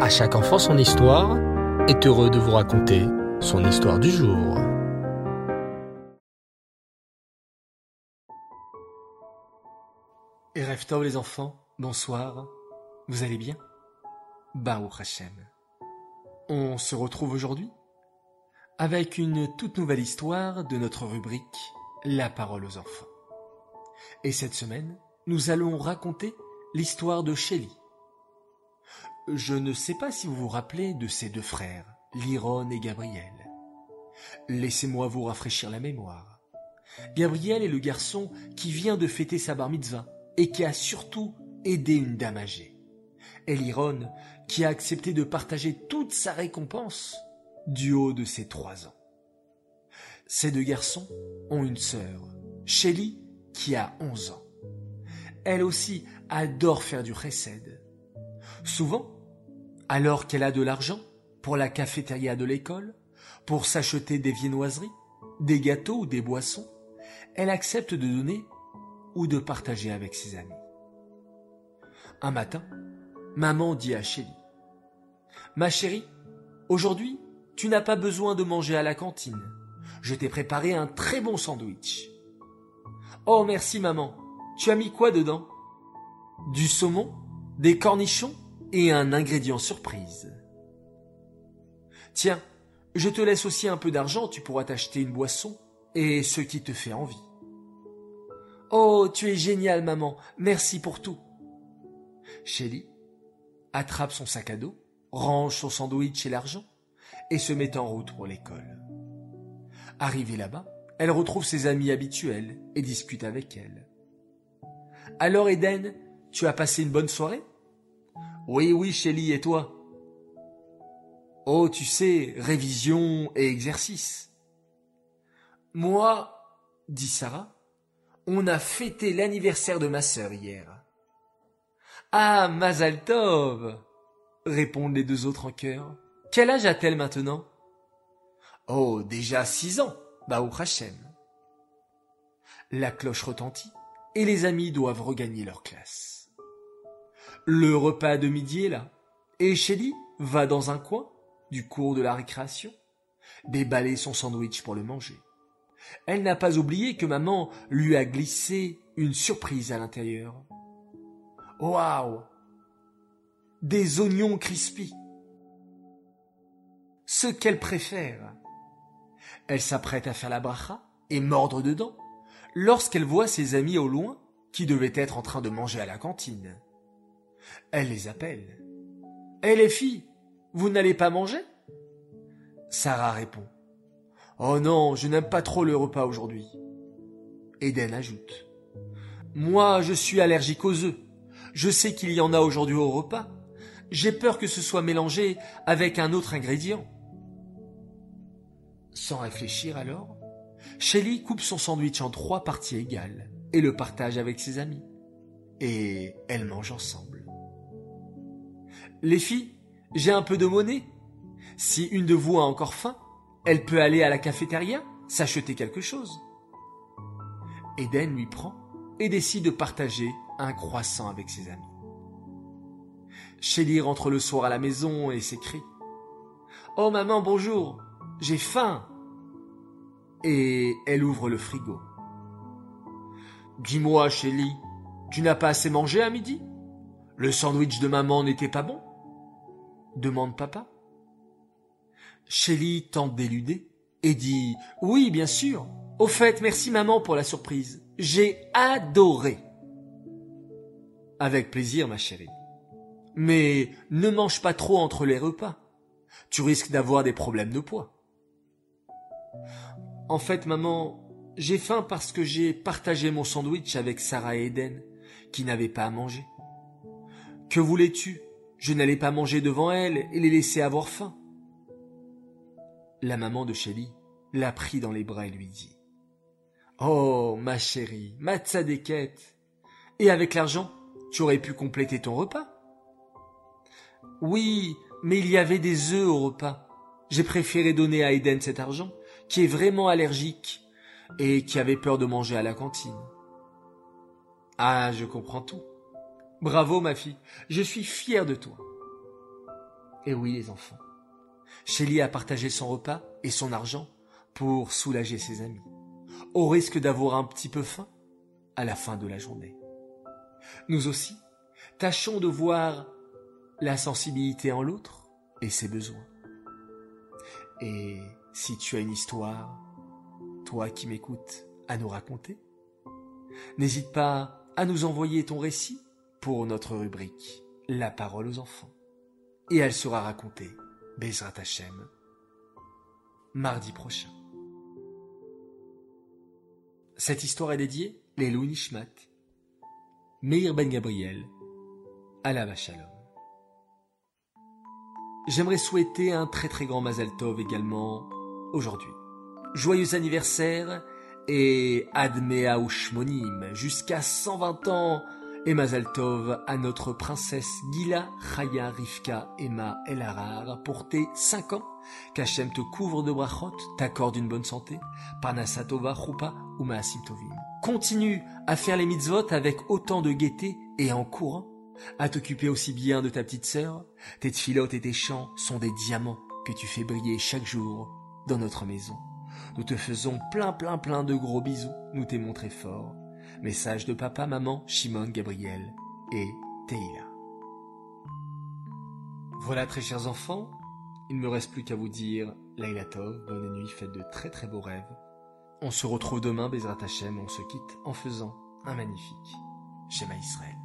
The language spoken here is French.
À chaque enfant son histoire est heureux de vous raconter son histoire du jour. Et rêve les enfants, bonsoir, vous allez bien? Baruch Hashem. On se retrouve aujourd'hui avec une toute nouvelle histoire de notre rubrique La parole aux enfants. Et cette semaine, nous allons raconter l'histoire de Shelly. Je ne sais pas si vous vous rappelez de ces deux frères, Liron et Gabriel. Laissez-moi vous rafraîchir la mémoire. Gabriel est le garçon qui vient de fêter sa bar mitzvah et qui a surtout aidé une dame âgée. Et Liron qui a accepté de partager toute sa récompense du haut de ses trois ans. Ces deux garçons ont une sœur, Shelly, qui a onze ans. Elle aussi adore faire du chesed. Souvent, alors qu'elle a de l'argent pour la cafétéria de l'école, pour s'acheter des viennoiseries, des gâteaux ou des boissons, elle accepte de donner ou de partager avec ses amis. Un matin, maman dit à Shelly, Ma chérie, aujourd'hui, tu n'as pas besoin de manger à la cantine. Je t'ai préparé un très bon sandwich. Oh merci maman. Tu as mis quoi dedans? Du saumon, des cornichons? Et un ingrédient surprise. Tiens, je te laisse aussi un peu d'argent, tu pourras t'acheter une boisson et ce qui te fait envie. Oh, tu es génial, maman. Merci pour tout. Shelly attrape son sac à dos, range son sandwich et l'argent et se met en route pour l'école. Arrivée là-bas, elle retrouve ses amis habituels et discute avec elle. Alors Eden, tu as passé une bonne soirée? Oui, oui, Shelly, et toi? Oh, tu sais, révision et exercice. Moi, dit Sarah, on a fêté l'anniversaire de ma sœur hier. Ah, Mazal Tov répondent les deux autres en chœur. Quel âge a-t-elle maintenant? Oh, déjà six ans, Baou Hachem. La cloche retentit et les amis doivent regagner leur classe. Le repas de midi est là et Shelly va dans un coin du cours de la récréation déballer son sandwich pour le manger. Elle n'a pas oublié que maman lui a glissé une surprise à l'intérieur. Waouh Des oignons crispy Ce qu'elle préfère. Elle s'apprête à faire la bracha et mordre dedans lorsqu'elle voit ses amis au loin qui devaient être en train de manger à la cantine. Elle les appelle. Hé les filles, vous n'allez pas manger? Sarah répond. Oh non, je n'aime pas trop le repas aujourd'hui. Eden ajoute. Moi, je suis allergique aux œufs. Je sais qu'il y en a aujourd'hui au repas. J'ai peur que ce soit mélangé avec un autre ingrédient. Sans réfléchir alors, Shelly coupe son sandwich en trois parties égales et le partage avec ses amis. Et elles mangent ensemble. Les filles, j'ai un peu de monnaie. Si une de vous a encore faim, elle peut aller à la cafétéria, s'acheter quelque chose. Eden lui prend et décide de partager un croissant avec ses amis. Shelly rentre le soir à la maison et s'écrie Oh maman, bonjour, j'ai faim et elle ouvre le frigo. Dis-moi, Shelly, tu n'as pas assez mangé à midi? Le sandwich de maman n'était pas bon? Demande papa. Shelly tente d'éluder et dit Oui, bien sûr. Au fait, merci maman pour la surprise. J'ai adoré. Avec plaisir, ma chérie. Mais ne mange pas trop entre les repas. Tu risques d'avoir des problèmes de poids. En fait, maman, j'ai faim parce que j'ai partagé mon sandwich avec Sarah et Eden, qui n'avaient pas à manger. Que voulais-tu? Je n'allais pas manger devant elles et les laisser avoir faim. La maman de Shelly l'a pris dans les bras et lui dit Oh, ma chérie, ma tzadékette. Et avec l'argent, tu aurais pu compléter ton repas. Oui, mais il y avait des œufs au repas. J'ai préféré donner à Eden cet argent qui est vraiment allergique et qui avait peur de manger à la cantine. Ah, je comprends tout. Bravo, ma fille, je suis fier de toi. Et oui les enfants, Shelly a partagé son repas et son argent pour soulager ses amis, au risque d'avoir un petit peu faim à la fin de la journée. Nous aussi, tâchons de voir la sensibilité en l'autre et ses besoins. Et si tu as une histoire, toi qui m'écoutes, à nous raconter, n'hésite pas à nous envoyer ton récit pour notre rubrique La parole aux enfants. Et elle sera racontée, Bezrat Hashem, mardi prochain. Cette histoire est dédiée les Nishmat, Meir Ben Gabriel, Alava Shalom. J'aimerais souhaiter un très très grand Mazal Tov également aujourd'hui. Joyeux anniversaire et Admea Ushmonim, jusqu'à 120 ans, et Mazal Tov à notre princesse Gila Chaya Rivka Emma Elarar pour tes 5 ans. Qu'Hachem te couvre de brachot, t'accorde une bonne santé, Parnasatova Choupa ou Tovim. Continue à faire les mitzvot avec autant de gaieté et en courant à t'occuper aussi bien de ta petite sœur. Tes tfilotes et tes chants sont des diamants que tu fais briller chaque jour dans notre maison. Nous te faisons plein plein plein de gros bisous, nous t'aimons très fort. Message de papa, maman, Shimon, Gabriel et Teila. Voilà très chers enfants, il ne me reste plus qu'à vous dire Laila Tov, bonne nuit, faites de très très beaux rêves. On se retrouve demain, Bezrat Hashem, on se quitte en faisant un magnifique Shema Israël.